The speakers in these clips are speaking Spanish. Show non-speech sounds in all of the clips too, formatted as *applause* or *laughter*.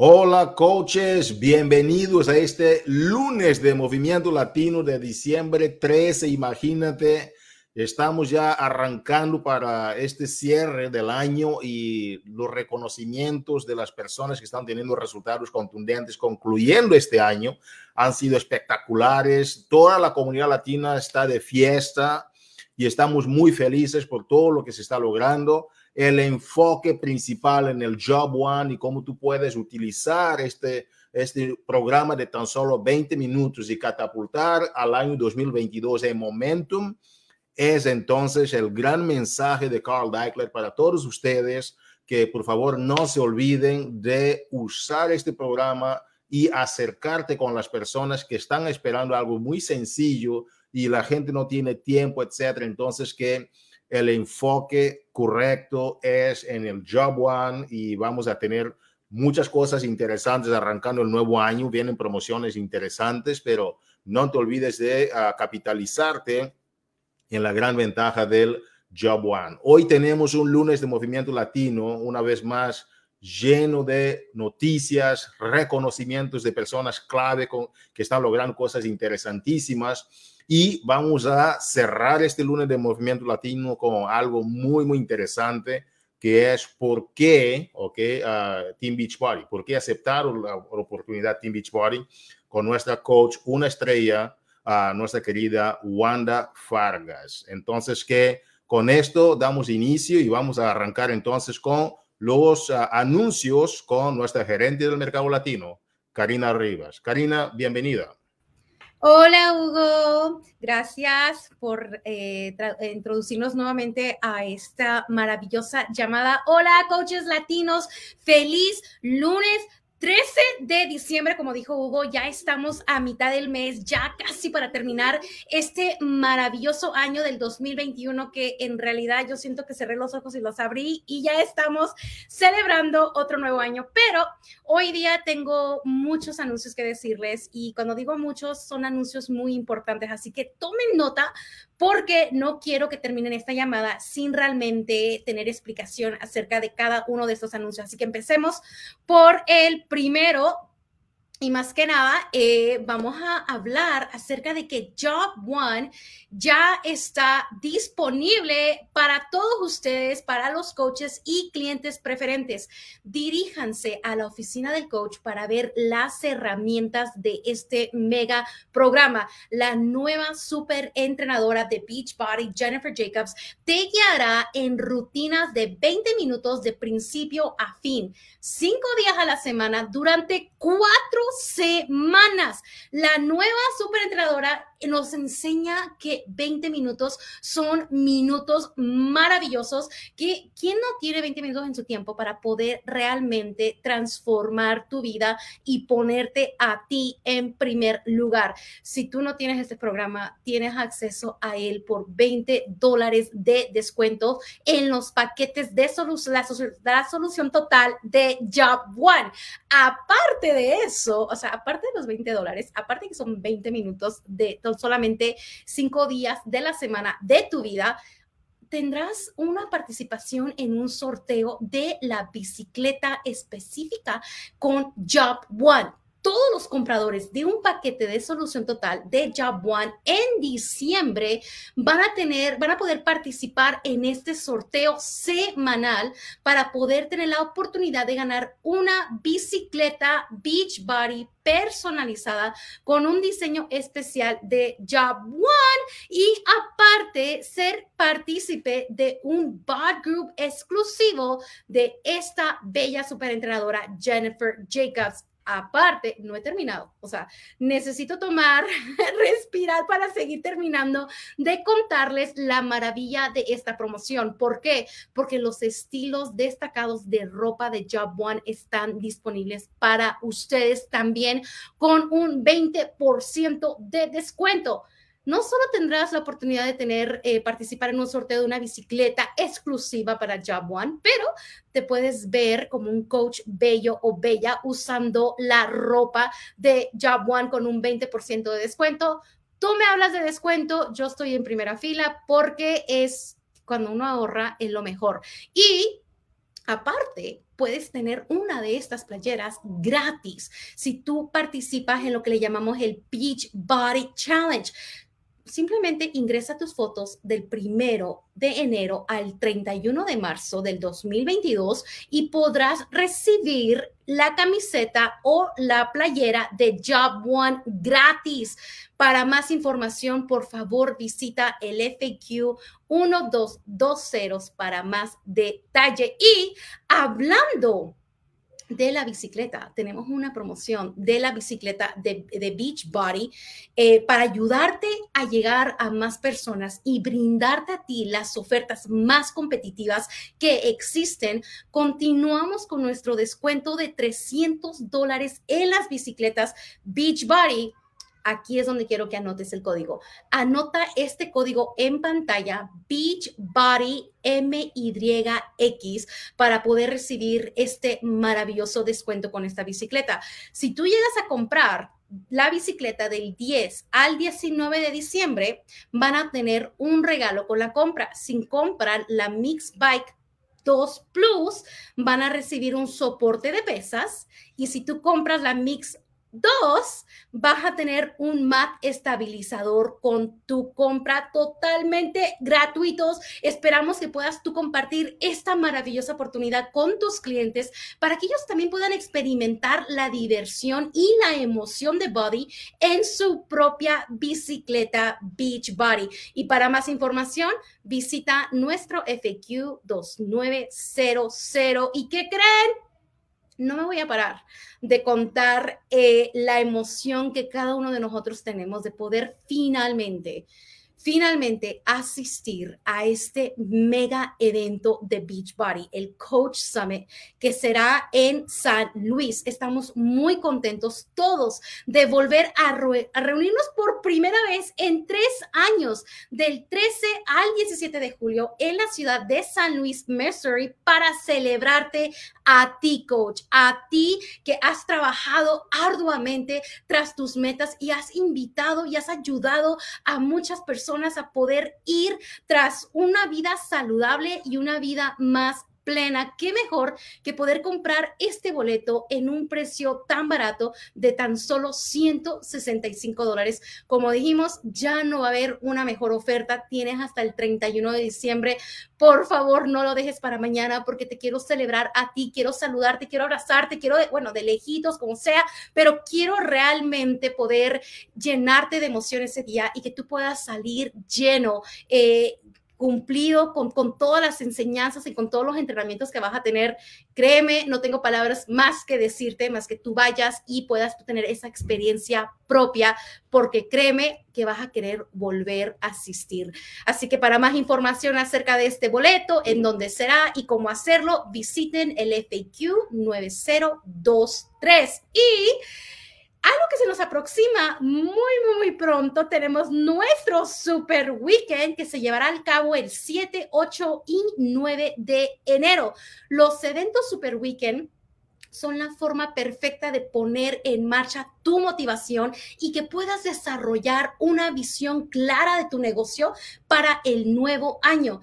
Hola coaches, bienvenidos a este lunes de Movimiento Latino de diciembre 13. Imagínate, estamos ya arrancando para este cierre del año y los reconocimientos de las personas que están teniendo resultados contundentes concluyendo este año han sido espectaculares. Toda la comunidad latina está de fiesta y estamos muy felices por todo lo que se está logrando el enfoque principal en el Job One y cómo tú puedes utilizar este, este programa de tan solo 20 minutos y catapultar al año 2022 en momentum, es entonces el gran mensaje de Carl Deichler para todos ustedes que por favor no se olviden de usar este programa y acercarte con las personas que están esperando algo muy sencillo y la gente no tiene tiempo, etcétera. Entonces que el enfoque correcto es en el Job One y vamos a tener muchas cosas interesantes arrancando el nuevo año. Vienen promociones interesantes, pero no te olvides de ah, capitalizarte en la gran ventaja del Job One. Hoy tenemos un lunes de movimiento latino, una vez más lleno de noticias, reconocimientos de personas clave que están logrando cosas interesantísimas y vamos a cerrar este lunes de Movimiento Latino con algo muy, muy interesante, que es por qué, ok, uh, Team Beach Party, por qué aceptaron la oportunidad Team Beach Party con nuestra coach, una estrella, nuestra querida Wanda Fargas. Entonces, que con esto damos inicio y vamos a arrancar entonces con los anuncios con nuestra gerente del mercado latino, Karina Rivas. Karina, bienvenida. Hola Hugo, gracias por eh, introducirnos nuevamente a esta maravillosa llamada. Hola coaches latinos, feliz lunes 13 de diciembre, como dijo Hugo, ya estamos a mitad del mes, ya casi para terminar este maravilloso año del 2021 que en realidad yo siento que cerré los ojos y los abrí y ya estamos celebrando otro nuevo año. Pero hoy día tengo muchos anuncios que decirles y cuando digo muchos son anuncios muy importantes, así que tomen nota porque no quiero que terminen esta llamada sin realmente tener explicación acerca de cada uno de estos anuncios. Así que empecemos por el primero, y más que nada, eh, vamos a hablar acerca de que Job One ya está disponible para todos ustedes, para los coaches y clientes preferentes. Diríjanse a la oficina del coach para ver las herramientas de este mega programa. La nueva super entrenadora de Beachbody, Jennifer Jacobs, te guiará en rutinas de 20 minutos de principio a fin, cinco días a la semana durante cuatro semanas. La nueva superentrenadora nos enseña que 20 minutos son minutos maravillosos, que quién no tiene 20 minutos en su tiempo para poder realmente transformar tu vida y ponerte a ti en primer lugar. Si tú no tienes este programa, tienes acceso a él por 20 dólares de descuento en los paquetes de la, la solución total de Job One. Aparte de eso, o sea, aparte de los 20 dólares, aparte que son 20 minutos de solamente 5 días de la semana de tu vida, tendrás una participación en un sorteo de la bicicleta específica con Job One todos los compradores de un paquete de solución total de Job One en diciembre van a tener, van a poder participar en este sorteo semanal para poder tener la oportunidad de ganar una bicicleta Beachbody personalizada con un diseño especial de Job One y aparte ser partícipe de un bot group exclusivo de esta bella superentrenadora Jennifer Jacobs Aparte, no he terminado. O sea, necesito tomar, *laughs* respirar para seguir terminando de contarles la maravilla de esta promoción. ¿Por qué? Porque los estilos destacados de ropa de Job One están disponibles para ustedes también con un 20% de descuento no solo tendrás la oportunidad de tener, eh, participar en un sorteo de una bicicleta exclusiva para Job One, pero te puedes ver como un coach bello o bella usando la ropa de Job One con un 20% de descuento. Tú me hablas de descuento, yo estoy en primera fila porque es cuando uno ahorra en lo mejor. Y aparte, puedes tener una de estas playeras gratis si tú participas en lo que le llamamos el Beach Body Challenge simplemente ingresa tus fotos del primero de enero al 31 de marzo del 2022 y podrás recibir la camiseta o la playera de Job One gratis. Para más información, por favor, visita el FAQ 1220 para más detalle. Y hablando de la bicicleta. Tenemos una promoción de la bicicleta de, de Beachbody eh, para ayudarte a llegar a más personas y brindarte a ti las ofertas más competitivas que existen. Continuamos con nuestro descuento de 300 dólares en las bicicletas Beachbody aquí es donde quiero que anotes el código. Anota este código en pantalla, Beachbody MYX, para poder recibir este maravilloso descuento con esta bicicleta. Si tú llegas a comprar la bicicleta del 10 al 19 de diciembre, van a tener un regalo con la compra. Sin comprar la Mix Bike 2 Plus, van a recibir un soporte de pesas. Y si tú compras la Mix Dos, vas a tener un mat estabilizador con tu compra totalmente gratuitos. Esperamos que puedas tú compartir esta maravillosa oportunidad con tus clientes para que ellos también puedan experimentar la diversión y la emoción de Body en su propia bicicleta Beach Body. Y para más información, visita nuestro FAQ 2900. ¿Y qué creen? No me voy a parar de contar eh, la emoción que cada uno de nosotros tenemos de poder finalmente finalmente asistir a este mega evento de Beachbody, el Coach Summit, que será en San Luis. Estamos muy contentos todos de volver a, a, reunirnos por primera vez en tres años, del 13 al 17 de julio, en la ciudad de San Luis, Missouri, para celebrarte a ti, coach, a ti que has trabajado arduamente tras tus metas y has invitado y has ayudado a muchas personas a poder ir tras una vida saludable y una vida más plena, qué mejor que poder comprar este boleto en un precio tan barato de tan solo 165 dólares. Como dijimos, ya no va a haber una mejor oferta. Tienes hasta el 31 de diciembre. Por favor, no lo dejes para mañana porque te quiero celebrar a ti, quiero saludarte, quiero abrazarte, quiero, bueno, de lejitos, como sea, pero quiero realmente poder llenarte de emoción ese día y que tú puedas salir lleno. Eh, cumplido con, con, todas las enseñanzas y con todos los entrenamientos que vas a tener. Créeme, no tengo palabras más que decirte, más que tú vayas y puedas tener esa experiencia propia, porque créeme que vas a querer volver a asistir. Así que para más información acerca de este boleto, en dónde será y cómo hacerlo, visiten el FAQ 9023. Y algo que se nos aproxima muy, muy, muy pronto, tenemos nuestro Super Weekend que se llevará a cabo el 7, 8 y 9 de enero. Los eventos Super Weekend son la forma perfecta de poner en marcha tu motivación y que puedas desarrollar una visión clara de tu negocio para el nuevo año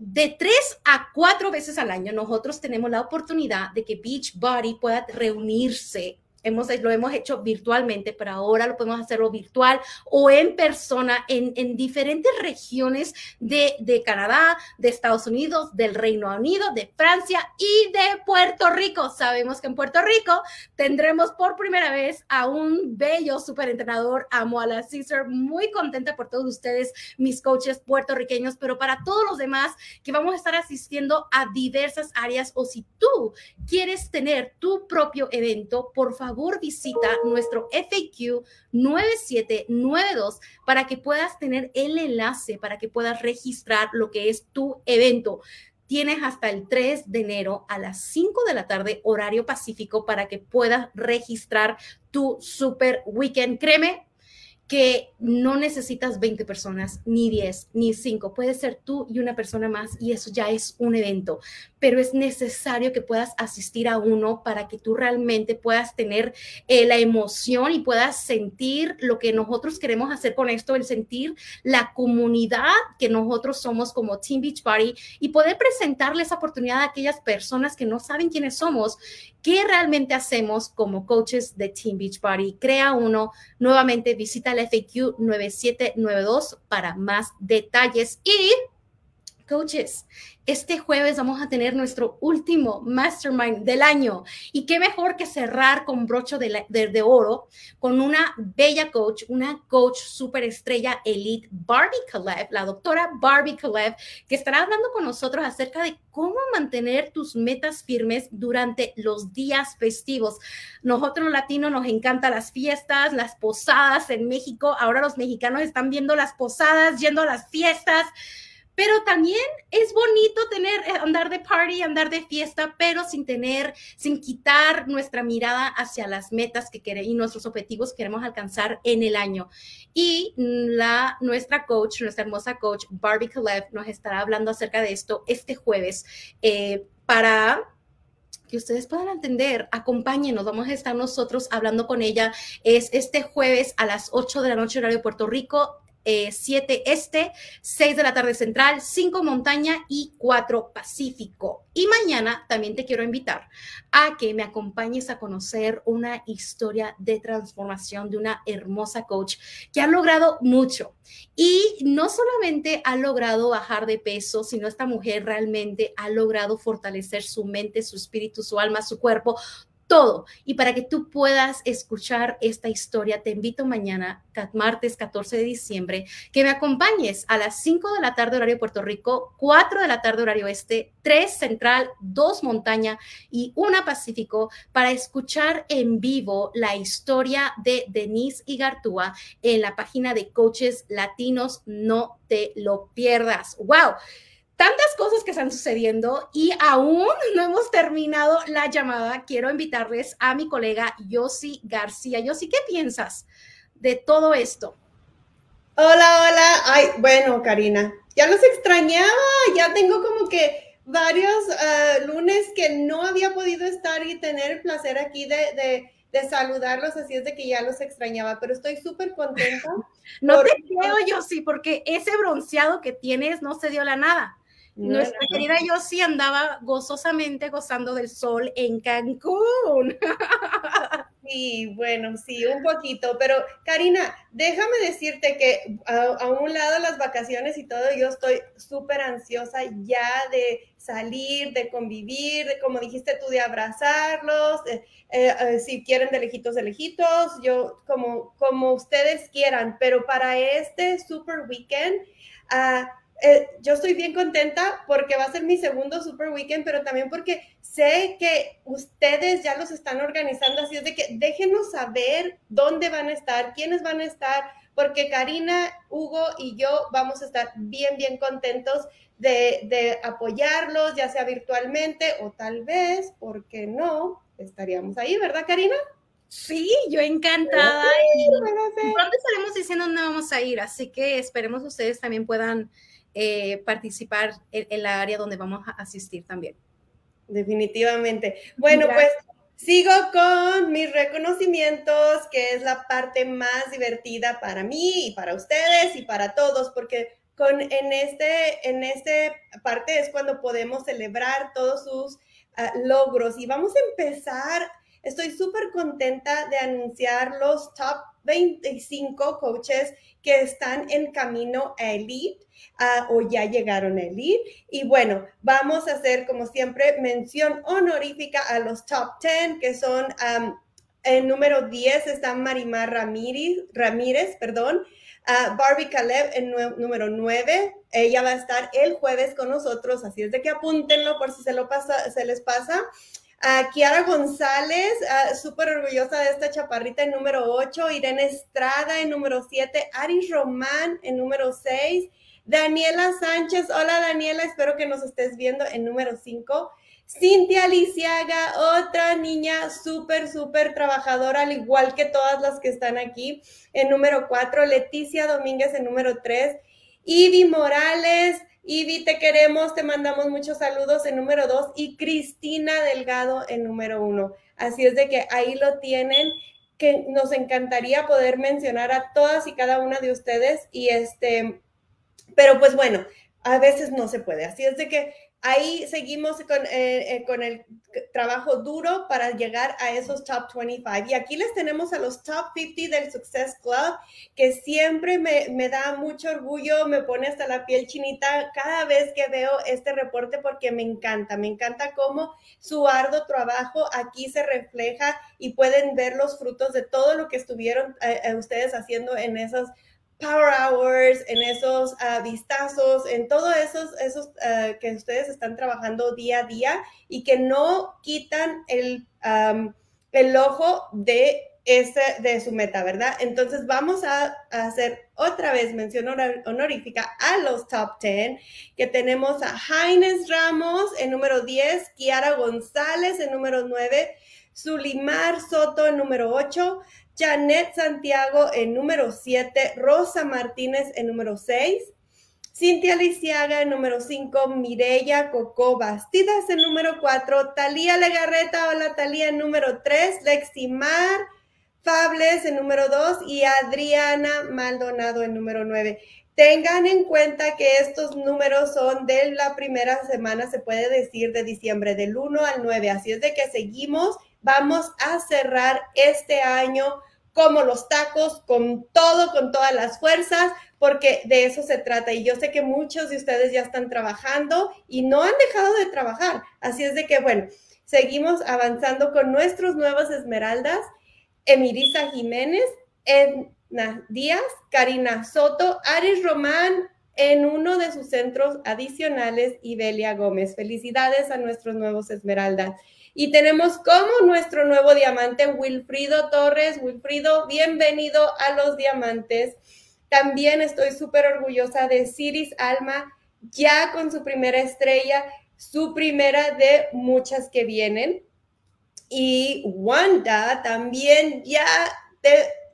de tres a cuatro veces al año, nosotros tenemos la oportunidad de que Beachbody pueda reunirse Hemos, lo hemos hecho virtualmente, pero ahora lo podemos hacerlo virtual o en persona en, en diferentes regiones de, de, Canadá, de Estados Unidos, del Reino Unido, de Francia y de Puerto Rico. Sabemos que en Puerto Rico tendremos por primera vez a un bello superentrenador, a Moala Caesar, muy contenta por todos ustedes, mis coaches puertorriqueños, pero para todos los demás que vamos a estar asistiendo a diversas áreas o si tú quieres tener tu propio evento, por favor, favor visita nuestro FAQ 9792 para que puedas tener el enlace, para que puedas registrar lo que es tu evento. Tienes hasta el 3 de enero a las 5 de la tarde, horario pacífico, para que puedas registrar tu super weekend. Créeme, que no necesitas 20 personas, ni 10, ni 5. Puede ser tú y una persona más y eso ya es un evento, pero es necesario que puedas asistir a uno para que tú realmente puedas tener eh, la emoción y puedas sentir lo que nosotros queremos hacer con esto, el sentir la comunidad que nosotros somos como Team Beach Party y poder presentarle esa oportunidad a aquellas personas que no saben quiénes somos, qué realmente hacemos como coaches de Team Beach Party. Crea uno, nuevamente visita el FAQ 9792 para más detalles y coaches, este jueves vamos a tener nuestro último mastermind del año. Y qué mejor que cerrar con brocho de, oro con una bella coach, una coach super estrella elite, Barbie Kalev, la doctora Barbie Kalev, que estará hablando con nosotros acerca de cómo mantener tus metas firmes durante los días festivos. Nosotros los latinos nos encantan las fiestas, las posadas en México. Ahora los mexicanos están viendo las posadas, yendo a las fiestas pero también es bonito tener, eh, andar de party, andar de fiesta, pero sin tener, sin quitar nuestra mirada hacia las metas que queremos y nuestros objetivos que queremos alcanzar en el año. Y la, nuestra coach, nuestra hermosa coach, Barbie Kalev, nos estará hablando acerca de esto este jueves eh, para que ustedes puedan entender, acompáñenos, vamos a estar nosotros hablando con ella. Es este jueves a las 8 de la noche, horario de Puerto Rico, 7 eh, este, 6 de la tarde central, 5 montaña y 4 pacífico. Y mañana también te quiero invitar a que me acompañes a conocer una historia de transformación de una hermosa coach que ha logrado mucho. Y no solamente ha logrado bajar de peso, sino esta mujer realmente ha logrado fortalecer su mente, su espíritu, su alma, su cuerpo, todo. Y para que tú puedas escuchar esta historia, te invito mañana, martes 14 de diciembre, que me acompañes a las 5 de la tarde horario Puerto Rico, 4 de la tarde horario este, 3 central, 2 montaña y 1 pacífico para escuchar en vivo la historia de Denise Igartúa en la página de Coaches Latinos. No te lo pierdas. ¡Wow! Tantas cosas que están sucediendo y aún no hemos terminado la llamada. Quiero invitarles a mi colega Yossi García. Yossi, ¿qué piensas de todo esto? Hola, hola. Ay, bueno, Karina, ya los extrañaba. Ya tengo como que varios eh, lunes que no había podido estar y tener el placer aquí de, de saludarlos, así es de que ya los extrañaba, pero estoy súper contenta. *laughs* no te creo, yo porque ese bronceado que tienes no se dio la nada. Nuestra querida Yossi andaba gozosamente gozando del sol en Cancún. *laughs* Sí, bueno, sí, un poquito, pero Karina, déjame decirte que a, un lado las vacaciones y todo, yo estoy súper ansiosa ya de salir, de convivir, de, como dijiste tú, de abrazarlos, eh, eh, si quieren de lejitos, de lejitos, yo como, como ustedes quieran, pero para este super weekend, uh, eh, yo estoy bien contenta porque va a ser mi segundo Super Weekend, pero también porque sé que ustedes ya los están organizando, así es de que déjenos saber dónde van a estar, quiénes van a estar, porque Karina, Hugo y yo vamos a estar bien, bien contentos de, de apoyarlos, ya sea virtualmente o tal vez, porque no, estaríamos ahí, ¿verdad, Karina? Sí, yo encantada. y pronto estaremos diciendo dónde vamos a ir, así que esperemos ustedes también puedan eh, participar en, la área donde vamos a asistir también. Definitivamente. Bueno, pues sigo con mis reconocimientos, que es la parte más divertida para mí y para ustedes y para todos, porque con, en, este, en este parte es cuando podemos celebrar todos sus ah, logros. Y vamos a empezar, estoy súper contenta de anunciar los top 25 coaches que están en camino a Elite o ya llegaron a Elite. Y bueno, vamos a hacer como siempre mención honorífica a los top 10 que son en número 10 está Marimar Ramírez, Ramírez perdón. Barbie Caleb en número 9. Ella va a estar el jueves con nosotros, así es de que apúntenlo por si se, lo pasa, se les pasa. A Kiara González, súper orgullosa de esta chaparrita en número 8. Irene Estrada en número 7. Aris Román en número 6. Daniela Sánchez, hola Daniela, espero que nos estés viendo en número 5. Cintia Lisiaga, otra niña súper, súper trabajadora, al igual que todas las que están aquí, en número cuatro. Leticia Domínguez en número tres. Ivy Morales, Ivy, te queremos, te mandamos muchos saludos en número dos. Y Cristina Delgado en número uno. Así es de que ahí lo tienen que nos encantaría poder mencionar a todas y cada una de ustedes y este, pero pues bueno, a veces no se puede. Así es de que ahí seguimos con, eh, eh, con, el trabajo duro para llegar a esos top 25. Y aquí les tenemos a los top 50 del Success Club, que siempre me, me, da mucho orgullo, me pone hasta la piel chinita cada vez que veo este reporte porque me encanta, me encanta cómo su arduo trabajo aquí se refleja y pueden ver los frutos de todo lo que estuvieron eh, ustedes haciendo en esos power hours, en esos uh, vistazos, en todos esos, esos uh, que ustedes están trabajando día a día y que no quitan el, el ojo de, ese, de su meta, ¿verdad? Entonces vamos a, a, hacer otra vez mención honorífica a los top 10, que tenemos a Jaines Ramos en número 10, Kiara González en número 9, Zulimar Soto en número 8, Janet Santiago en número 7, Rosa Martínez en número 6, Cintia Lisiaga en número 5, Mireya Coco Bastidas en número 4, Talía Legarreta, hola Talía en número 3, Leximar Fables en número 2 y Adriana Maldonado en número 9. Tengan en cuenta que estos números son de la primera semana, se puede decir, de diciembre, del 1 al 9. Así es de que seguimos Vamos a cerrar este año como los tacos, con todo, con todas las fuerzas, porque de eso se trata. Y yo sé que muchos de ustedes ya están trabajando y no han dejado de trabajar. Así es de que, bueno, seguimos avanzando con nuestros nuevos esmeraldas. Emirisa Jiménez, Edna Díaz, Karina Soto, Aris Román en uno de sus centros adicionales y Belia Gómez. Felicidades a nuestros nuevos esmeraldas. Y tenemos como nuestro nuevo diamante Wilfrido Torres. Wilfrido, bienvenido a los diamantes. También estoy súper orgullosa de Ciris Alma, ya con su primera estrella, su primera de muchas que vienen. Y Wanda también ya,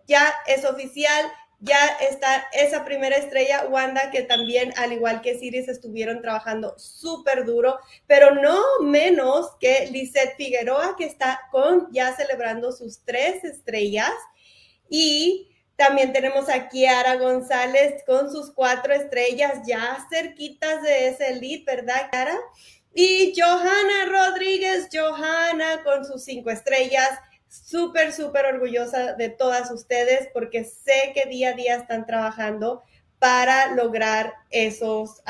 ya es oficial, ya está esa primera estrella, Wanda, que también, al igual que Siris, estuvieron trabajando súper duro, pero no menos que Lisette Figueroa, que está con ya celebrando sus tres estrellas. Y también tenemos a Kiara González con sus cuatro estrellas, ya cerquitas de ese lead, ¿verdad, Kiara? Y Johanna Rodríguez, Johanna con sus cinco estrellas súper, súper orgullosa de todas ustedes porque sé que día a día están trabajando para lograr esos,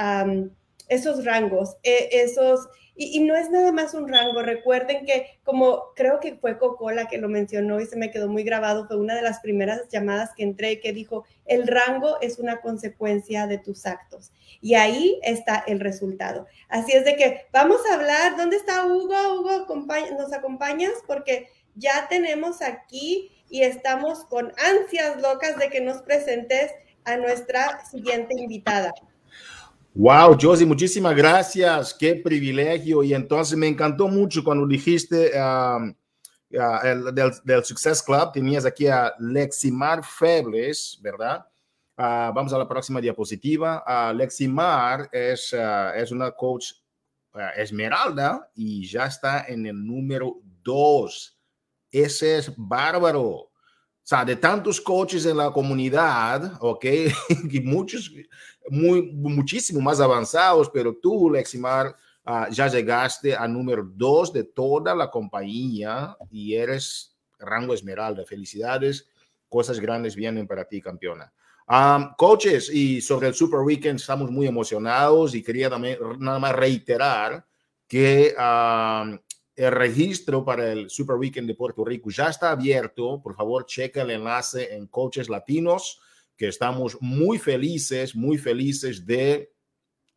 esos rangos, e, esos... Y, no es nada más un rango. Recuerden que, como creo que fue Coco la que lo mencionó y se me quedó muy grabado, fue una de las primeras llamadas que entré que dijo, el rango es una consecuencia de tus actos. Y ahí está el resultado. Así es de que vamos a hablar. ¿Dónde está Hugo? Hugo, ¿nos acompañas? Porque ya tenemos aquí y estamos con ansias locas de que nos presentes a nuestra siguiente invitada. Wow, Josie, muchísimas gracias. Qué privilegio. Y entonces me encantó mucho cuando dijiste um, uh, del, Success Club. Tenías aquí a Leximar Febles, ¿verdad? Uh, vamos a la próxima diapositiva. Uh, Leximar es, es una coach esmeralda y ya está en el número dos ese es bárbaro. O sea, de tantos coaches en la comunidad, ¿ok? *laughs* y muchos, muy, muchísimo más avanzados, pero tú, Leximar, uh, ya llegaste a número dos de toda la compañía y eres rango esmeralda. Felicidades, cosas grandes vienen para ti, campeona. Um, coaches, y sobre el Super Weekend estamos muy emocionados y quería también nada más reiterar que um, el registro para el Super Weekend de Puerto Rico ya está abierto. Por favor, checa el enlace en Coaches Latinos, que estamos muy felices, muy felices de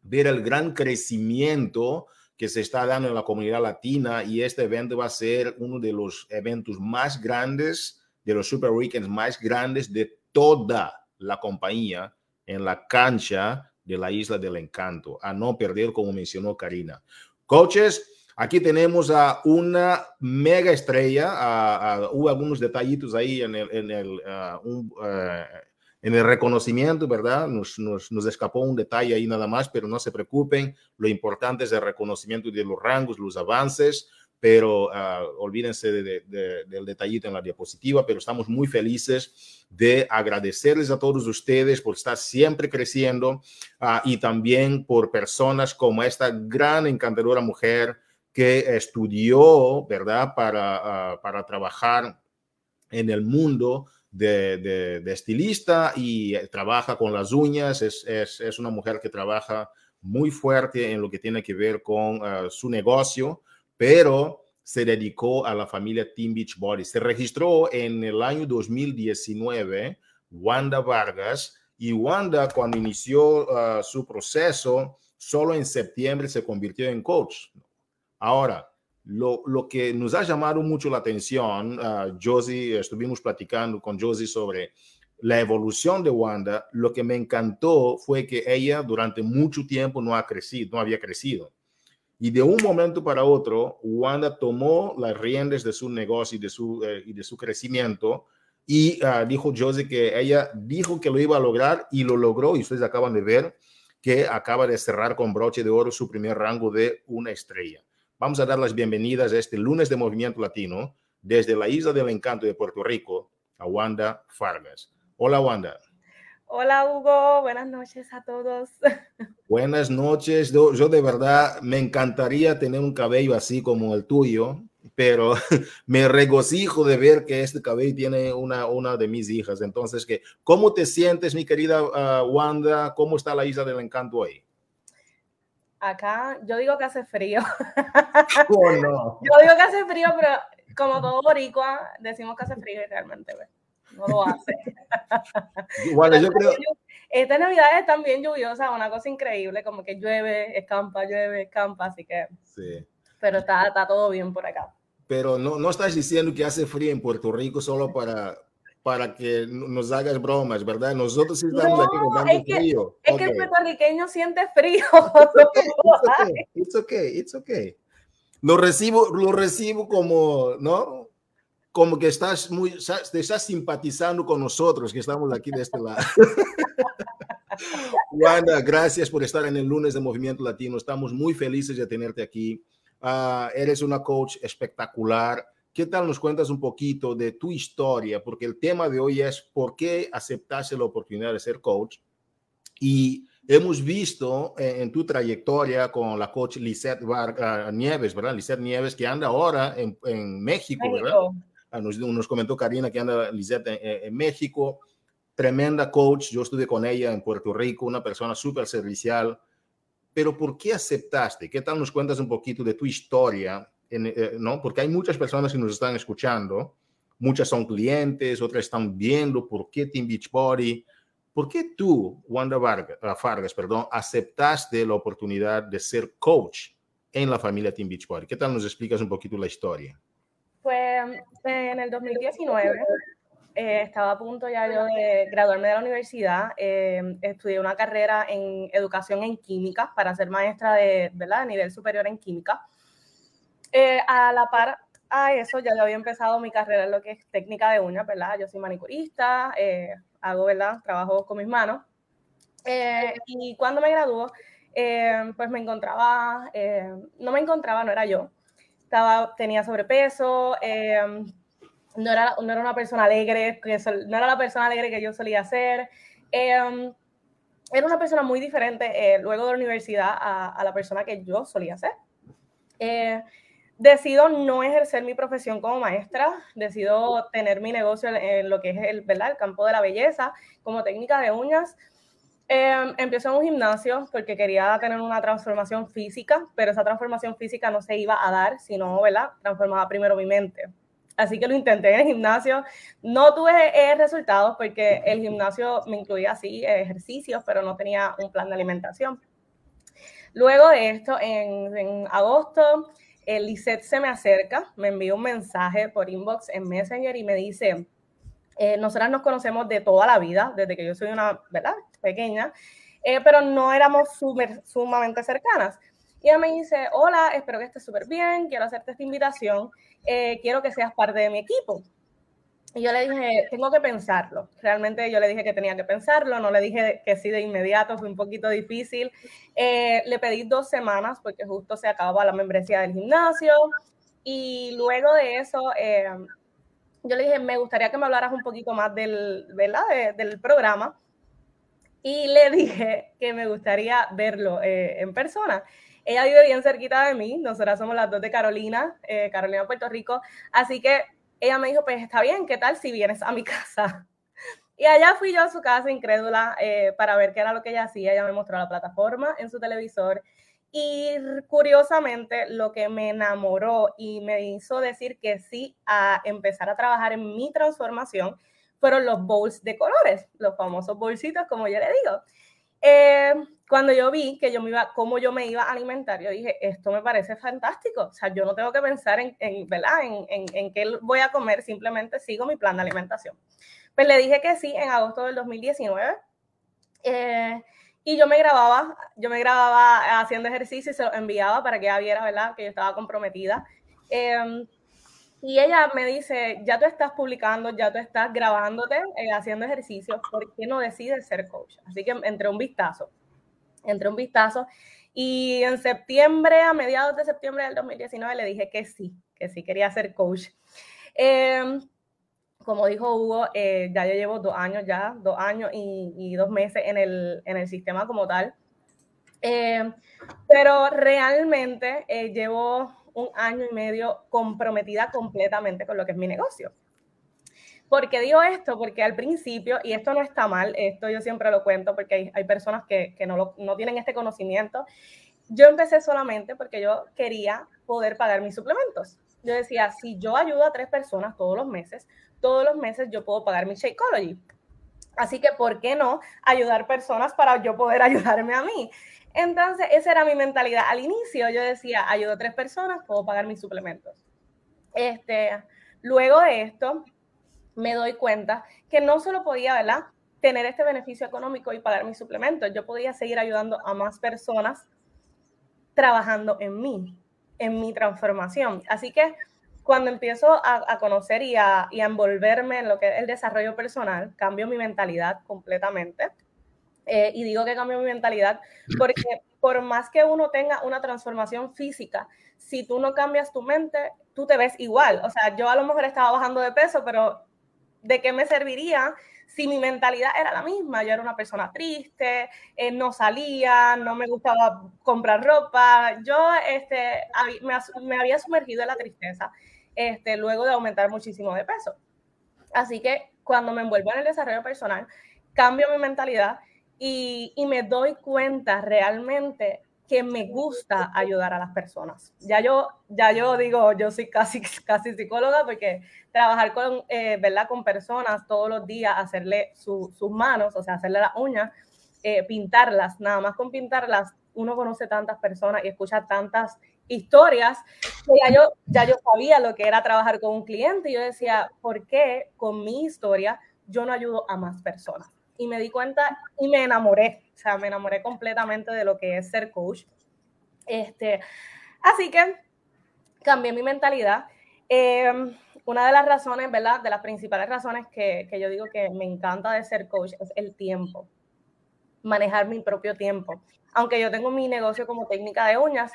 ver el gran crecimiento que se está dando en la comunidad latina y este evento va a ser uno de los eventos más grandes, de los Super Weekends más grandes de toda la compañía en la cancha de la Isla del Encanto, a no perder como mencionó Karina. Coaches, Aquí tenemos a una mega estrella, hubo algunos detallitos ahí en el, en el, eh, en el reconocimiento, ¿verdad? Nos, nos, nos, escapó un detalle ahí nada más, pero no se preocupen, lo importante es el reconocimiento de los rangos, los avances, pero uh, olvídense de, de, del detallito en la diapositiva, pero estamos muy felices de agradecerles a todos ustedes por estar siempre creciendo uh, y también por personas como esta gran encantadora mujer que estudió, ¿verdad?, para, uh, para trabajar en el mundo de, de, estilista y trabaja con las uñas, es, es, es, una mujer que trabaja muy fuerte en lo que tiene que ver con uh, su negocio, pero se dedicó a la familia Team Beach Body. Se registró en el año 2019 Wanda Vargas y Wanda cuando inició uh, su proceso, solo en septiembre se convirtió en coach. Ahora, lo, lo, que nos ha llamado mucho la atención, uh, Josie, estuvimos platicando con Josie sobre la evolución de Wanda, lo que me encantó fue que ella durante mucho tiempo no ha crecido, no había crecido. Y de un momento para otro, Wanda tomó las riendas de su negocio y de su, eh, y de su crecimiento y uh, dijo Josie que ella dijo que lo iba a lograr y lo logró y ustedes acaban de ver que acaba de cerrar con broche de oro su primer rango de una estrella. Vamos a dar las bienvenidas a este lunes de Movimiento Latino desde la Isla del Encanto de Puerto Rico a Wanda Fargas. Hola, Wanda. Hola, Hugo. Buenas noches a todos. *laughs* Buenas noches. Yo, yo, de verdad me encantaría tener un cabello así como el tuyo, pero *laughs* me regocijo de ver que este cabello tiene una, una de mis hijas. Entonces, que, ¿cómo te sientes, mi querida uh, Wanda? ¿Cómo está la Isla del Encanto hoy? Acá yo digo que hace frío. *laughs* Oh, no. Yo digo que hace frío, pero como todo boricua, decimos que hace frío y realmente pues, no lo hace. *laughs* Bueno, yo creo... Esta Navidad es también lluviosa, una cosa increíble, como que llueve, escampa, llueve, escampa, así que... Sí. Pero está, está todo bien por acá. Pero no, no estás diciendo que hace frío en Puerto Rico solo para, para que nos hagas bromas, ¿verdad? Nosotros sí estamos no, aquí con es que, frío. Es okay. que el puertorriqueño siente frío. *laughs* *laughs* It's okay, it's okay, it's okay. Lo recibo, lo recibo como, ¿no? Como que estás muy, te estás simpatizando con nosotros que estamos aquí de este lado. *laughs* Wanda, gracias por estar en el lunes de Movimiento Latino. Estamos muy felices de tenerte aquí. Uh, eres una coach espectacular ¿Qué tal nos cuentas un poquito de tu historia? Porque el tema de hoy es por qué aceptaste la oportunidad de ser coach. Y hemos visto en, en tu trayectoria con la coach Lisette uh, Nieves, ¿verdad? Lisette Nieves, que anda ahora en, en México, México, ¿verdad? Uh, nos, nos, comentó Karina que anda Lisette en, en, México. Tremenda coach. Yo estuve con ella en Puerto Rico, una persona súper servicial. Pero ¿por qué aceptaste? ¿Qué tal nos cuentas un poquito de tu historia en, eh, ¿no? Porque hay muchas personas que nos están escuchando, muchas son clientes, otras están viendo por qué Team Beachbody. ¿Por qué tú, Wanda Vargas, uh, Vargas, perdón, aceptaste la oportunidad de ser coach en la familia Team Beachbody? ¿Qué tal nos explicas un poquito la historia? Pues en el 2019 eh, estaba a punto ya yo de graduarme de la universidad. Eh, estudié una carrera en educación en química para ser maestra de, ¿verdad? nivel superior en química. Eh, a la par a eso, ya yo había empezado mi carrera en lo que es técnica de uñas, ¿verdad? Yo soy manicurista, eh, hago, ¿verdad? Trabajo con mis manos. Eh, y cuando me graduó, eh, pues me encontraba, eh, no me encontraba, no era yo. Estaba, tenía sobrepeso, no, era, no era una persona alegre, que no era la persona alegre que yo solía ser. era una persona muy diferente luego de la universidad a, a, la persona que yo solía ser decido no ejercer mi profesión como maestra, decido tener mi negocio en lo que es el, ¿verdad? el campo de la belleza como técnica de uñas. Eh, empiezo en un gimnasio porque quería tener una transformación física, pero esa transformación física no se iba a dar si no, ¿verdad? Transformaba primero mi mente. Así que lo intenté en el gimnasio. No tuve eh, resultados porque el gimnasio me incluía así ejercicios, pero no tenía un plan de alimentación. Luego de esto, en, agosto, Lisette se me acerca, me envía un mensaje por inbox en Messenger y me dice, eh, nosotras nos conocemos de toda la vida, desde que yo soy una, ¿verdad? Pequeña, eh, pero no éramos super, sumamente cercanas. Y ella me dice, hola, espero que estés súper bien, quiero hacerte esta invitación, eh, quiero que seas parte de mi equipo. Y yo le dije, tengo que pensarlo. Realmente yo le dije que tenía que pensarlo, no le dije que sí de inmediato, fue un poquito difícil. Eh, le pedí dos semanas porque justo se acababa la membresía del gimnasio. Y luego de eso, eh, yo le dije, me gustaría que me hablaras un poquito más del, del programa. Y le dije que me gustaría verlo eh, en persona. Ella vive bien cerquita de mí, nosotras somos las dos de Carolina, Carolina, Puerto Rico. Así que ella me dijo, pues está bien, ¿qué tal si vienes a mi *laughs* casa? Y allá fui yo a su casa incrédula eh, para ver qué era lo que ella hacía. Ella me mostró la plataforma en su televisor. Y curiosamente, lo que me enamoró y me hizo decir que sí a empezar a trabajar en mi transformación fueron los bowls de colores, los famosos bolsitos, como yo le digo. Eh, cuando yo vi que yo me iba, cómo yo me iba a alimentar, yo dije, esto me parece fantástico. O sea, yo no tengo que pensar en, en ¿verdad? En, en, en, qué voy a comer, simplemente sigo mi plan de alimentación. Pues le dije que sí en agosto del 2019. Eh, y yo me grababa, yo me grababa haciendo ejercicio y se lo enviaba para que ella viera, ¿verdad? Que yo estaba comprometida. Eh, y ella me dice, ya tú estás publicando, ya tú estás grabándote, eh, haciendo ejercicios, ¿por qué no decides ser coach? Así que entré un vistazo, entré un vistazo y en septiembre, a mediados de septiembre del 2019, le dije que sí, que sí quería ser coach. Em, como dijo Hugo, eh, ya yo llevo dos años ya, dos años y, dos meses en el, en el, sistema como tal. Eh, pero realmente eh, llevo un año y medio comprometida completamente con lo que es mi negocio. ¿Por qué digo esto? Porque al principio, y esto no está mal, esto yo siempre lo cuento porque hay, hay personas que, que no, no tienen este conocimiento, yo empecé solamente porque yo quería poder pagar mis suplementos. Yo decía, si yo ayudo a tres personas todos los meses, todos los meses yo puedo pagar mi Shakeology. Así que, ¿por qué no ayudar personas para yo poder *laughs* ayudarme a mí? Entonces, esa era mi mentalidad. Al inicio yo decía, ayudo a tres personas, puedo pagar mis suplementos. Este, luego de esto, me doy cuenta que no solo podía, ¿verdad? Tener este beneficio económico y pagar mis suplementos, yo podía seguir ayudando a más personas trabajando en mí, en mi transformación. Así que cuando empiezo a, conocer y a, y a envolverme en lo que es el desarrollo personal, cambio mi mentalidad completamente eh, y digo que cambio mi mentalidad porque por más que uno tenga una transformación física, si tú no cambias tu mente, tú te ves igual. O sea, yo a lo mejor estaba bajando de peso, pero ¿de qué me serviría si mi mentalidad era la misma? Yo era una persona triste, eh, no salía, no me gustaba comprar ropa. Yo este, me, me, había sumergido en la tristeza este, luego de aumentar muchísimo de peso. Así que cuando me envuelvo en el desarrollo personal, cambio mi mentalidad y, y, me doy cuenta realmente que me gusta ayudar a las personas. Ya yo, ya yo digo, yo soy casi, *laughs* casi psicóloga porque trabajar con, eh, ¿verdad? con personas todos los días, hacerle su, sus manos, o sea, hacerle las uñas, eh, pintarlas, nada más con pintarlas, uno conoce tantas personas y escucha tantas historias que ya yo, ya yo sabía lo que era trabajar con un cliente y yo decía, ¿por qué con mi historia yo no ayudo a más personas? Y me di cuenta y me enamoré, o sea, me enamoré completamente de lo que es ser coach. Este, así que cambié mi mentalidad. Eh, una de las razones, ¿verdad? De las principales razones que, que yo digo que me encanta de ser coach es el tiempo, manejar mi propio tiempo. Aunque yo tengo mi negocio como técnica de uñas,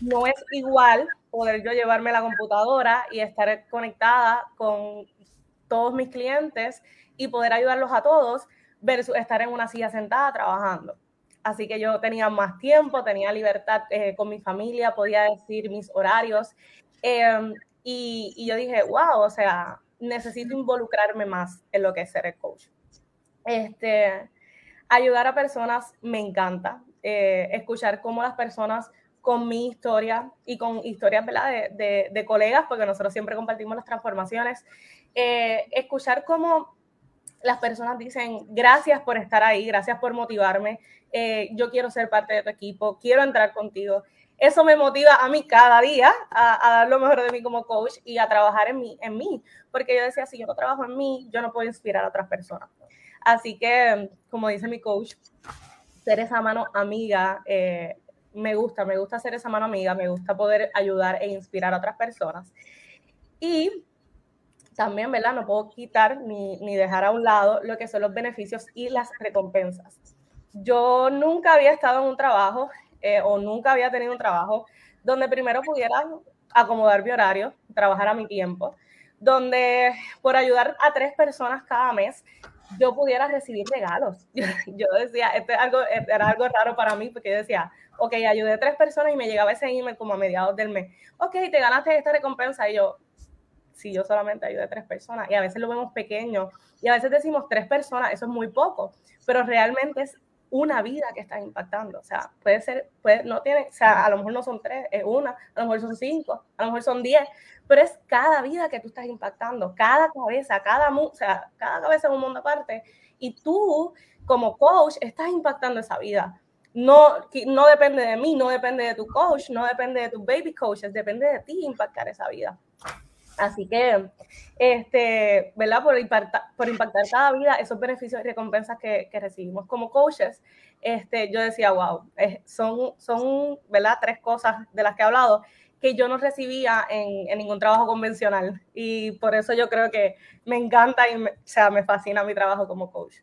no es igual poder yo llevarme la computadora y estar conectada con todos mis clientes y poder ayudarlos a todos versus estar en una silla sentada trabajando. Así que yo tenía más tiempo, tenía libertad eh, con mi familia, podía decir mis horarios. Eh, y, y, yo dije, wow, o sea, necesito involucrarme más en lo que es ser el coach. Este, ayudar a personas me encanta. Eh, escuchar cómo las personas con mi historia y con historias De, de, de, colegas, porque nosotros siempre compartimos las transformaciones, eh, escuchar cómo las personas dicen, gracias por estar ahí, gracias por motivarme, eh, yo quiero ser parte de tu equipo, quiero entrar contigo. Eso me motiva a mí cada día a, dar lo mejor de mí como coach y a trabajar en mí, en mí, porque yo decía, si yo no trabajo en mí, yo no puedo inspirar a otras personas. Así que, como dice mi coach, ser esa mano amiga eh, me gusta, me gusta ser esa mano amiga, me gusta poder ayudar e inspirar a otras personas. Y también, ¿verdad? No puedo quitar ni, ni dejar a un lado lo que son los beneficios y las recompensas. Yo nunca había estado en un trabajo eh, o nunca había tenido un trabajo donde primero pudiera acomodar mi horario, trabajar a mi tiempo, donde por ayudar a tres personas cada mes yo pudiera recibir regalos. *laughs* Yo, decía, esto es algo, era algo raro para mí porque yo decía, ok, ayudé a tres personas y me llegaba ese email como a mediados del mes. Ok, te ganaste esta recompensa. Y yo, si yo solamente ayudé a tres personas. Y a veces lo vemos pequeño. Y a veces decimos tres personas, eso es muy poco. Pero realmente es una vida que estás impactando. O sea, puede ser, puede, no tiene, o sea, a lo mejor no son tres, es una, a lo mejor son cinco, a lo mejor son diez, pero es cada vida que tú estás impactando, cada cabeza, cada, o sea, cada cabeza es un mundo aparte. Y tú, como coach, estás impactando esa vida. No, no depende de mí, no depende de tu coach, no depende de tus baby coaches, depende de ti impactar esa vida. Así que, este, ¿verdad? Por impactar, por impactar cada vida, esos beneficios y recompensas que, recibimos como coaches, este, yo decía, wow, son, son, ¿verdad? Tres cosas de las que he hablado que yo no recibía en, en, ningún trabajo convencional. Y por eso yo creo que me encanta y me, o sea, me fascina mi trabajo como coach.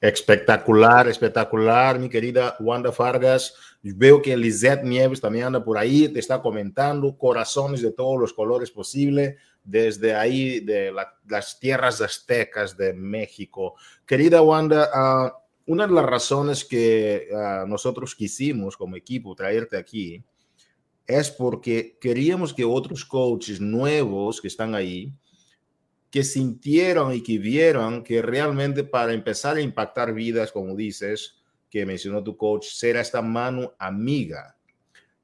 Espectacular, espectacular, mi querida Wanda Fargas. Veo que Lisette Nieves también anda por ahí, te está comentando corazones de todos los colores posibles, desde ahí de la, las tierras aztecas de México. Querida Wanda, uh, una de las razones que uh, nosotros quisimos como equipo traerte aquí es porque queríamos que otros coaches nuevos que están ahí, que sintieron y que vieron que realmente para empezar a impactar vidas, como dices, que mencionó tu coach, ser esta mano amiga.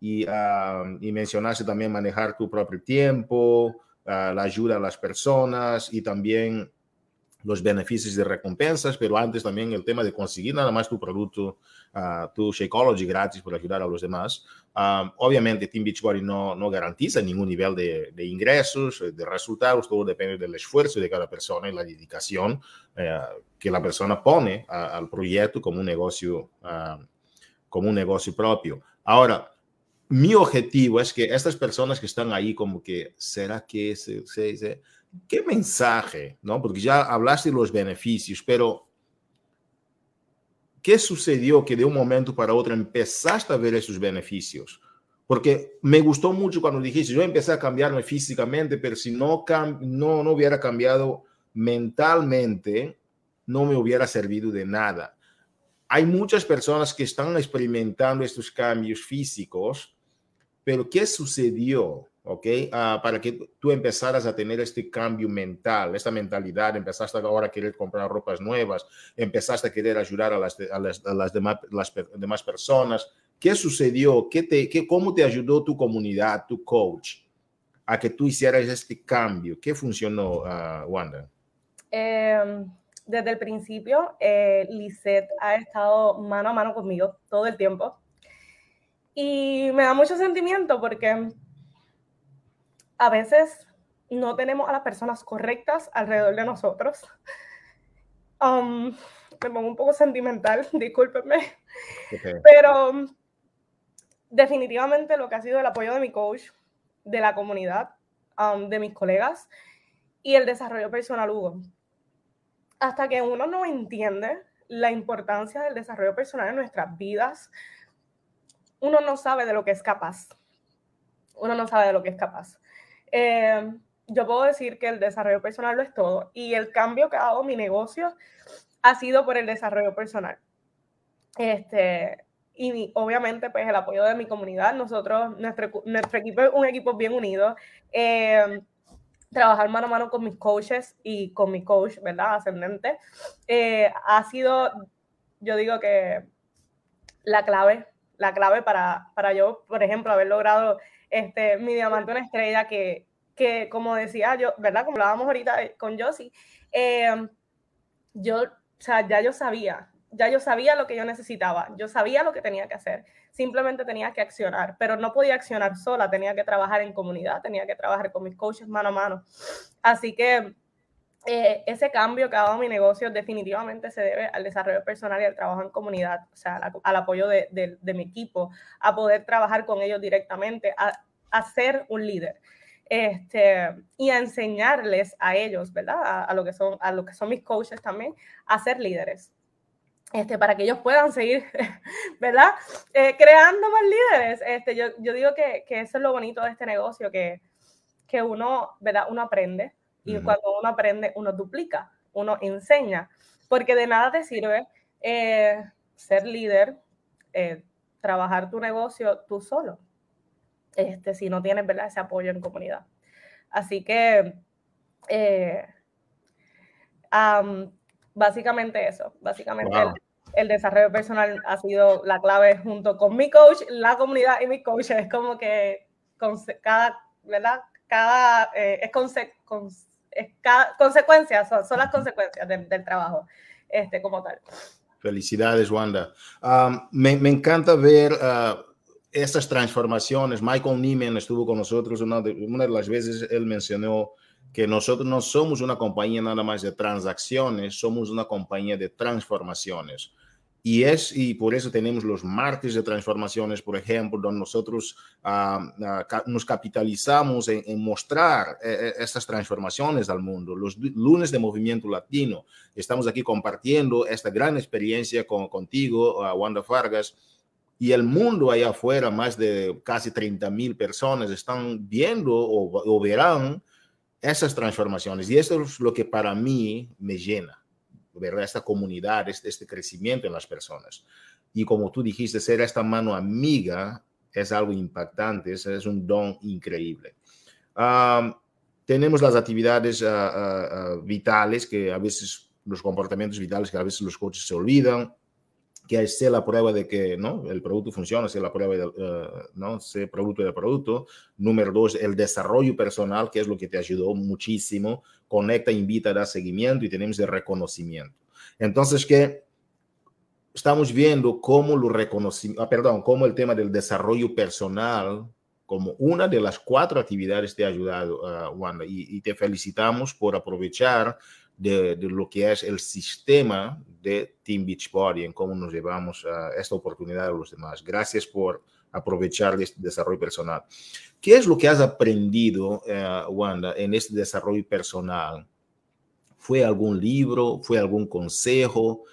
Y, uh, y mencionaste también manejar tu propio tiempo, uh, la ayuda a las personas y también los beneficios de recompensas, pero antes también el tema de conseguir nada más tu producto, uh, tu Shakeology gratis por ayudar a los demás. Obviamente, Team Beachbody no, no garantiza ningún nivel de, de, ingresos, de resultados, todo depende del esfuerzo de cada persona y la dedicación uh, que la persona pone a, al proyecto como un negocio, uh, como un negocio propio. Ahora, mi objetivo es que estas personas que están ahí como que, ¿será que se, se, se ¿Qué mensaje? ¿no? Porque ya hablaste de los beneficios, pero ¿qué sucedió que de un momento para otro empezaste a ver esos beneficios? Porque me gustó mucho cuando dijiste, yo empecé a cambiarme físicamente, pero si no, no, no hubiera cambiado mentalmente, no me hubiera servido de nada. Hay muchas personas que están experimentando estos cambios físicos, pero ¿qué sucedió? ¿Ok? Uh, para que tú empezaras a tener este cambio mental, esta mentalidad, empezaste ahora a querer comprar ropas nuevas, empezaste a querer ayudar a las, a las, a las, demás, las demás, personas. ¿Qué sucedió? ¿Qué te, qué, ¿Cómo te ayudó tu comunidad, tu coach, a que tú hicieras este cambio? ¿Qué funcionó, uh, Wanda? Eh, desde el principio, eh, Lisette ha estado mano a mano conmigo todo el tiempo. Y me da mucho sentimiento porque a veces no tenemos a las personas correctas alrededor de nosotros. Um, me pongo un poco sentimental, *laughs* discúlpenme. Pero definitivamente lo que ha sido el apoyo de mi coach, de la comunidad, um, de mis colegas y el desarrollo personal, Hugo. Hasta que uno no entiende la importancia del desarrollo personal en nuestras vidas, uno no sabe de lo que es capaz. Uno no sabe de lo que es capaz. Eh, yo puedo decir que el desarrollo personal lo es todo y el cambio que ha dado mi negocio ha sido por el desarrollo personal. Este, y obviamente pues el apoyo de mi comunidad, nosotros, nuestro, nuestro equipo es un equipo bien unido, eh, trabajar mano a mano con mis coaches y con mi coach, ¿verdad? Ascendente, eh, ha sido, yo digo que la clave, la clave para, para yo, por ejemplo, haber logrado este, mi diamante una estrella que, que, como decía yo, ¿verdad? Como hablábamos ahorita eh, con Josie, eh, yo, o sea, ya yo sabía, ya yo sabía lo que yo necesitaba, yo sabía lo que tenía que hacer, simplemente tenía que accionar, pero no podía accionar sola, tenía que trabajar en comunidad, tenía que trabajar con mis coaches mano a mano. Así que eh, ese cambio que ha dado mi negocio definitivamente se debe al desarrollo personal y al trabajo en comunidad, o sea, al, apoyo de, mi equipo, a poder trabajar con ellos directamente, a, a ser un líder. Este, y a enseñarles a ellos, ¿verdad? A, lo que son, a lo que son mis coaches también, a ser líderes. Este, para que ellos puedan seguir, *laughs* ¿verdad? Eh, creando más líderes. Este, yo, yo digo que, que, eso es lo bonito de este negocio, que, que uno, ¿verdad? Uno aprende y cuando uno aprende, uno duplica, uno enseña, porque de nada te sirve eh, ser líder, eh, trabajar tu negocio tú solo, este, si no tienes ¿verdad? ese apoyo en comunidad. Así que, eh, básicamente eso, básicamente el, desarrollo personal ha sido la clave junto con mi coach, la comunidad y mi coach. Es como que cada, ¿verdad? Cada, es con, consecuencias, son, las consecuencias del, trabajo este, como tal. Felicidades, Wanda. me, encanta ver uh, estas transformaciones. Michael Neiman estuvo con nosotros una de, una de las veces, él mencionó que nosotros no somos una compañía nada más de transacciones, somos una compañía de transformaciones. Y es, y por eso tenemos los martes de transformaciones, por ejemplo, donde nosotros uh, nos capitalizamos en, en mostrar eh, estas transformaciones al mundo. Los lunes de Movimiento Latino, estamos aquí compartiendo esta gran experiencia con, contigo, uh, Wanda Vargas, y el mundo allá afuera, más de casi 30 mil personas están viendo o, o verán esas transformaciones. Y esto es lo que para mí me llena ¿verdad? Esta comunidad, este, este crecimiento en las personas. Y como tú dijiste, ser esta mano amiga es algo impactante, es, es un don increíble. tenemos las actividades ah, ah, vitales que a veces, los comportamientos vitales que a veces los coaches se olvidan, que es la prueba de que ¿no? el producto funciona, ser la prueba de ¿no? ser producto de producto. Número dos, el desarrollo personal, que es lo que te ayudó muchísimo conecta, invita, da seguimiento y tenemos el reconocimiento. Entonces, que estamos viendo cómo lo reconocimiento, ah, perdón, cómo el tema del desarrollo personal como una de las cuatro actividades te ha ayudado, uh, Wanda, y, te felicitamos por aprovechar de, lo que es el sistema de Team Beachbody en cómo nos llevamos a esta oportunidad a los demás. Gracias por aprovechar este desarrollo personal. ¿Qué es lo que has aprendido, eh, Wanda, en este desarrollo personal? ¿Fue algún libro? ¿Fue algún consejo?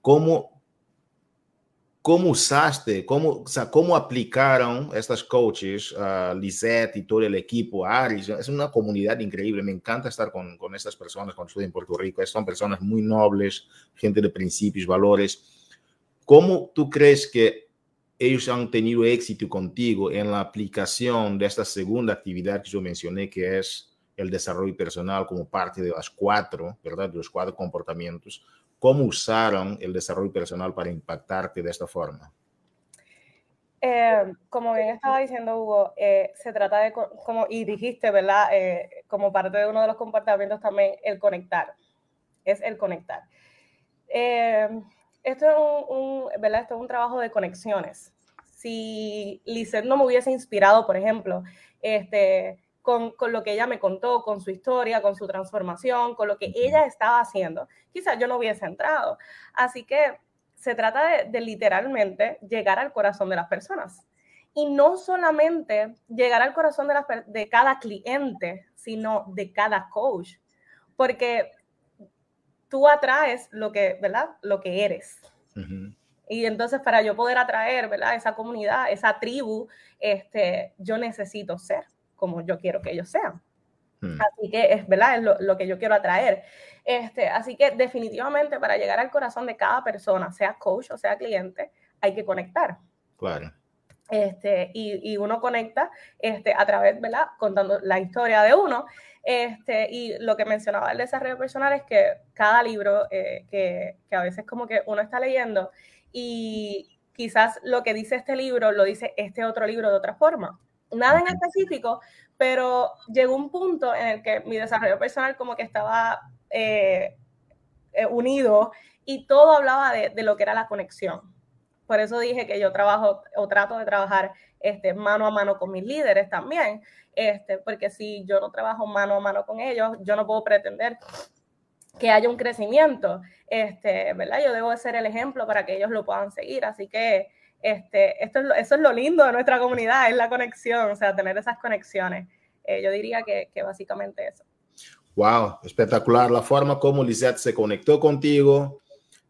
¿Cómo, cómo usaste, cómo, o sea, cómo aplicaron estas coaches, uh, Lisette y todo el equipo, Aris? Es una comunidad increíble. Me encanta estar con, con estas personas cuando estoy en Puerto Rico. Son personas muy nobles, gente de principios, valores. ¿Cómo tú crees que ellos han tenido éxito contigo en la aplicación de esta segunda actividad que yo mencioné, que es el desarrollo personal como parte de las cuatro, ¿verdad? De los cuatro comportamientos. ¿Cómo usaron el desarrollo personal para impactarte de esta forma? Eh, como bien estaba diciendo Hugo, eh, se trata de, como, y dijiste, ¿verdad? Eh, como parte de uno de los comportamientos también, el conectar. Es el conectar esto es un, ¿verdad? Esto es un trabajo de conexiones. Si Lisette no me hubiese inspirado, por ejemplo, este, con, con, lo que ella me contó, con su historia, con su transformación, con lo que ella estaba haciendo, quizás yo no hubiese entrado. Así que se trata de, de literalmente llegar al corazón de las personas. Y no solamente llegar al corazón de, las, de cada cliente, sino de cada coach. Porque tú atraes lo que, ¿verdad? Lo que eres. Y entonces para yo poder atraer, ¿verdad? Esa comunidad, esa tribu, este, yo necesito ser como yo quiero que ellos sean. Hmm. Así que es, ¿verdad? Es lo, que yo quiero atraer. Este, así que definitivamente para llegar al corazón de cada persona, sea coach o sea cliente, hay que conectar. Claro. Este, y, y, uno conecta este, a través, ¿verdad? Contando la historia de uno. Este, y lo que mencionaba el desarrollo personal es que cada libro eh, que, que, a veces como que uno está leyendo y quizás lo que dice este libro lo dice este otro libro de otra forma. Nada en específico, pero llegó un punto en el que mi desarrollo personal como que estaba eh, eh, unido y todo hablaba de, de lo que era la conexión. Por eso dije que yo trabajo o trato de trabajar este, mano a mano con mis líderes también, este, porque si yo no trabajo mano a mano con ellos, yo no puedo pretender que haya un crecimiento, este, ¿verdad? Yo debo ser el ejemplo para que ellos lo puedan seguir, así que este, esto es eso es lo lindo de nuestra comunidad, es la conexión, o sea, tener esas conexiones. Eh, yo diría que, que, básicamente eso. Wow, espectacular la forma como Lisette se conectó contigo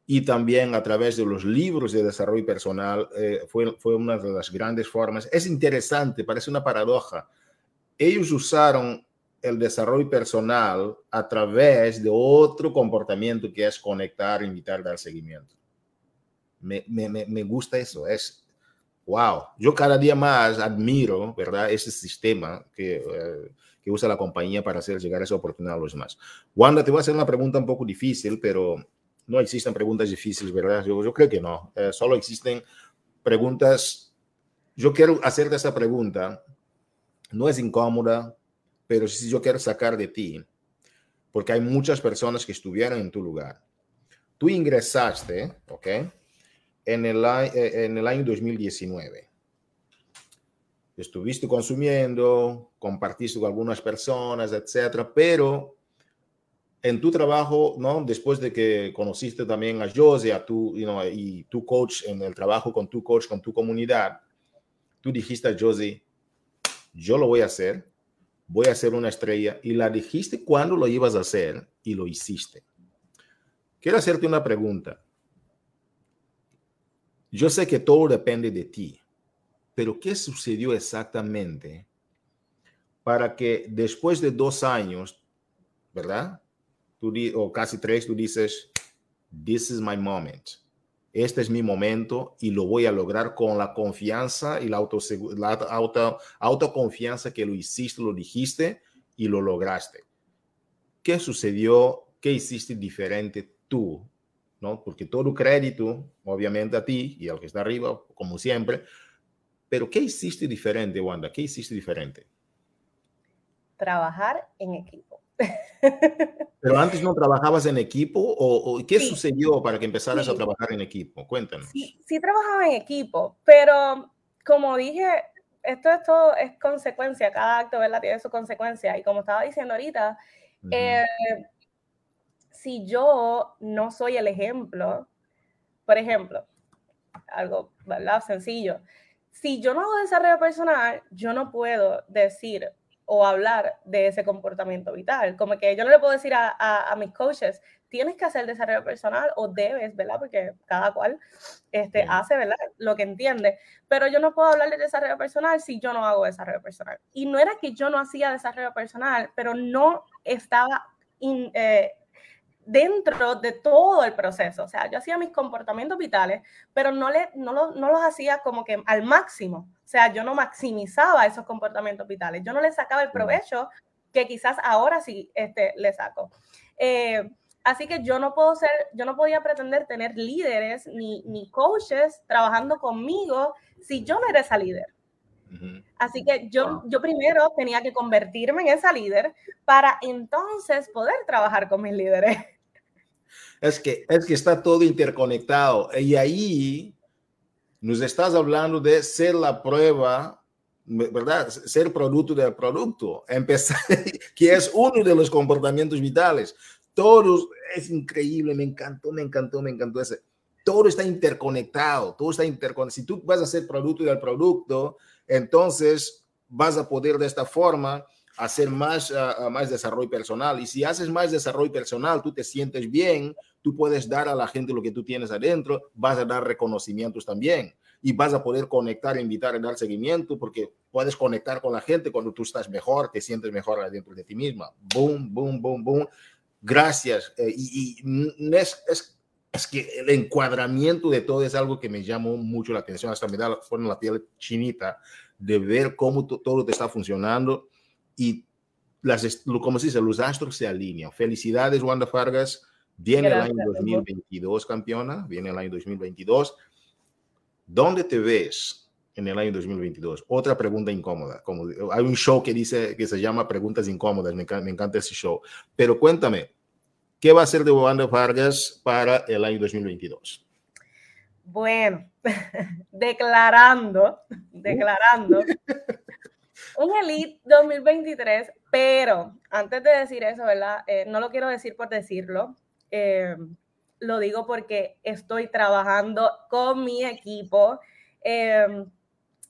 y también a través de los libros de desarrollo personal eh, fue, fue una de las grandes formas. Es interesante, parece una paradoja. Ellos usaron el desarrollo personal a través de otro comportamiento que es conectar, invitar, dar seguimiento. Me, me, me gusta eso, es wow. Yo cada día más admiro, ¿verdad? Ese sistema que, eh, que usa la compañía para hacer llegar esa oportunidad a los demás. Wanda, te voy a hacer una pregunta un poco difícil, pero no existen preguntas difíciles, ¿verdad? Yo, yo creo que no. Eh, solo existen preguntas. Yo quiero hacerte esa pregunta. No es incómoda, pero sí yo quiero sacar de ti, porque hay muchas personas que estuvieron en tu lugar. Tú ingresaste, ¿ok? En el, eh, en el año 2019. Estuviste consumiendo, compartiste con algunas personas, etcétera, pero en tu trabajo, ¿no? Después de que conociste también a Jose, a tu, you know, y tu coach, en el trabajo con tu coach, con tu comunidad, tú dijiste a Jose, yo lo voy a hacer, voy a hacer una estrella, y la dijiste cuando lo ibas a hacer y lo hiciste. Quiero hacerte una pregunta. Yo sé que todo depende de ti, pero ¿qué sucedió exactamente para que después de dos años, ¿verdad? tú, o casi tres, tú dices, this is my moment. Este es mi momento y lo voy a lograr con la confianza y la, auto, la auto, autoconfianza que lo hiciste, lo dijiste y lo lograste. ¿Qué sucedió? ¿Qué hiciste diferente tú? ¿No? Porque todo crédito, obviamente a ti y al que está arriba, como siempre. Pero ¿qué hiciste diferente, Wanda? ¿Qué hiciste diferente? Trabajar en equipo. Pero antes no trabajabas en equipo o, qué sucedió para que empezaras a trabajar en equipo? Cuéntanos. Sí, sí, trabajaba en equipo, pero como dije, esto, esto es consecuencia, cada acto ¿verdad? tiene su consecuencia. Y como estaba diciendo ahorita, eh, si yo no soy el ejemplo, por ejemplo, algo ¿verdad? sencillo, si yo no hago desarrollo personal, yo no puedo decir, o hablar de ese comportamiento vital. Como que yo no le puedo decir a, a, mis coaches, tienes que hacer desarrollo personal o debes, ¿verdad? Porque cada cual este, hace, ¿verdad? Lo que entiende. Pero yo no puedo hablar de desarrollo personal si yo no hago desarrollo personal. Y no era que yo no hacía desarrollo personal, pero no estaba eh, dentro de todo el proceso. O sea, yo hacía mis comportamientos vitales, pero no, le, no, no los hacía como que al máximo. O sea, yo no maximizaba esos comportamientos vitales. Yo no le sacaba el provecho que quizás ahora sí este, le saco. Eh, así que yo no puedo ser, yo no podía pretender tener líderes ni, ni coaches trabajando conmigo si yo no era esa líder. Así que yo, yo primero tenía que convertirme en esa líder para entonces poder trabajar con mis líderes. Es que, es que está todo interconectado. Y ahí nos estás hablando de ser la prueba, ¿verdad? Ser producto del producto. Empezar, *laughs* que es uno de los comportamientos vitales. Todos, es increíble, me encantó, me encantó, me encantó ese. Todo está interconectado, todo está interconectado. Si tú vas a ser producto del producto, entonces vas a poder de esta forma hacer más, uh, más desarrollo personal. Y si haces más desarrollo personal, tú te sientes bien, tú puedes dar a la gente lo que tú tienes adentro, vas a dar reconocimientos también y vas a poder conectar, invitar, dar seguimiento, porque puedes conectar con la gente cuando tú estás mejor, te sientes mejor adentro de ti misma. Boom, boom, boom, boom. Gracias. Eh, y, es, es, que el encuadramiento de todo es algo que me llamó mucho la atención, hasta me da la piel chinita de ver cómo todo te está funcionando y las, como se dice, los astros se alinean. Felicidades, Wanda Fargas. Viene el año 2022, campeona. Viene el año 2022. ¿Dónde te ves en el año 2022? Otra pregunta incómoda. Como, hay un show que dice que se llama Preguntas Incómodas. Me, me encanta ese show. Pero cuéntame, ¿qué va a hacer de Wanda Vargas para el año 2022? Bueno, *laughs* declarando, declarando *laughs* un Elite 2023 Pero antes de decir eso, ¿verdad? Eh, no lo quiero decir por decirlo. Eh, lo digo porque estoy trabajando con mi equipo. Eh,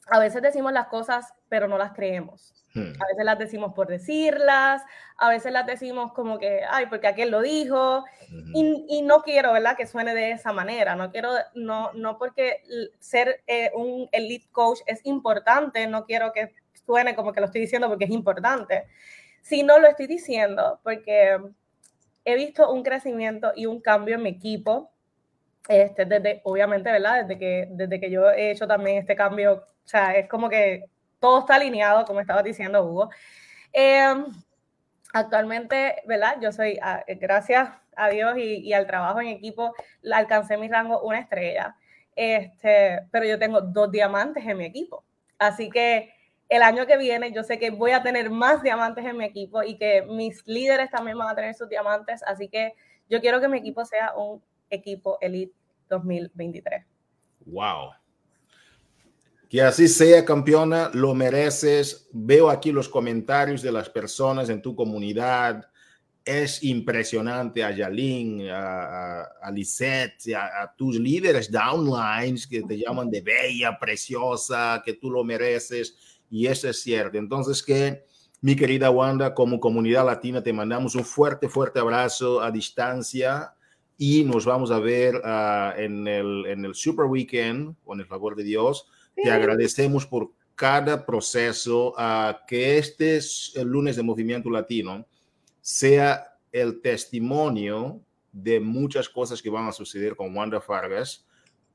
a veces decimos las cosas, pero no las creemos. Hmm. A veces las decimos por decirlas, a veces las decimos como que, ay, porque aquel lo dijo, y, no quiero, ¿verdad?, que suene de esa manera, no quiero, no, no porque ser eh, un elite coach es importante, no quiero que suene como que lo estoy diciendo porque es importante, sino lo estoy diciendo porque he visto un crecimiento y un cambio en mi equipo, este, desde, obviamente, ¿verdad?, desde que, desde que yo he hecho también este cambio, o sea, es como que todo está alineado, como estaba diciendo Hugo. Em, actualmente, ¿verdad? Yo soy, ah, gracias a Dios y, al trabajo en equipo, alcancé mi rango una estrella. Este, pero yo tengo dos diamantes en mi equipo. Así que el año que viene yo sé que voy a tener más diamantes en mi equipo y que mis líderes también van a tener sus diamantes. Así que yo quiero que mi equipo sea un equipo Elite 2023. Wow. Que así sea, campeona, lo mereces. Veo aquí los comentarios de las personas en tu comunidad. Es impresionante a Yalin, a, a, Lisette, a, tus líderes downlines que te llaman de bella, preciosa, que tú lo mereces. Y eso es cierto. Entonces, que mi querida Wanda, como comunidad latina, te mandamos un fuerte, fuerte abrazo a distancia y nos vamos a ver ah, en, el, en el Super Weekend, con el favor de Dios te agradecemos por cada proceso, a que este el lunes de Movimiento Latino sea el testimonio de muchas cosas que van a suceder con Wanda Fargas.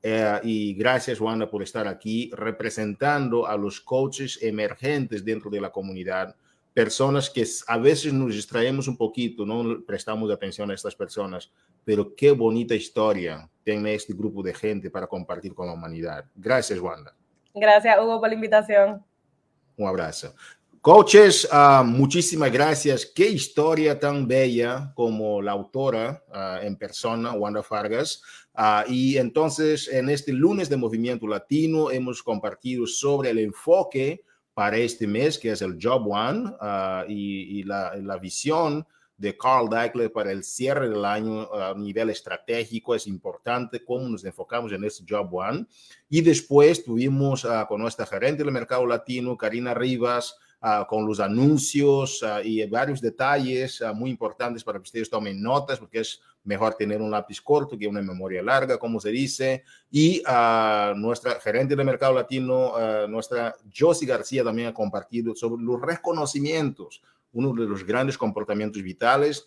Eh, y gracias, Wanda, por estar aquí representando a los coaches emergentes dentro de la comunidad, personas que a veces nos distraemos un poquito, no prestamos atención a estas personas, pero qué bonita historia tiene este grupo de gente para compartir con la humanidad. Gracias, Wanda. Gracias, Hugo, por la invitación. Un abrazo. Coaches, uh, muchísimas gracias. Qué historia tan bella como la autora uh, en persona, Wanda Fargas. Uh, y entonces, en este lunes de Movimiento Latino, hemos compartido sobre el enfoque para este mes, que es el Job One, y, y la, la, visión de Carl Deichler para el cierre del año a nivel estratégico. Es importante cómo nos enfocamos en este Job One. Y después tuvimos con nuestra gerente del mercado latino, Karina Rivas, uh, con los anuncios uh, y varios detalles muy importantes para que ustedes tomen notas, porque es mejor tener un lápiz corto que una memoria larga, como se dice. Y nuestra gerente del mercado latino, nuestra Josie García, también ha compartido sobre los reconocimientos uno de los grandes comportamientos vitales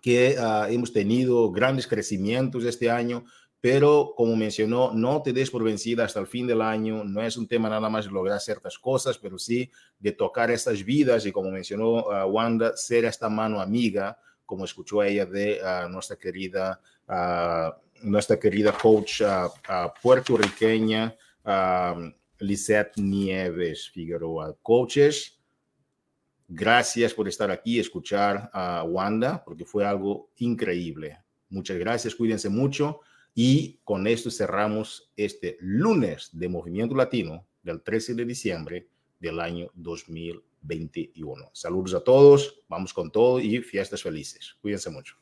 que hemos tenido grandes crecimientos este año, pero como mencionó, no te des por vencida hasta el fin del año. No es un tema nada más de lograr ciertas cosas, pero sí de tocar estas vidas y como mencionó uh, Wanda, ser esta mano amiga, como escuchó ella de uh, nuestra querida nuestra querida coach puertorriqueña Lisette Nieves Figueroa. Coaches, Gracias por estar aquí, escuchar a Wanda, porque fue algo increíble. Muchas gracias, cuídense mucho. Y con esto cerramos este lunes de Movimiento Latino del 13 de diciembre del año 2021. Saludos a todos, vamos con todo y fiestas felices. Cuídense mucho.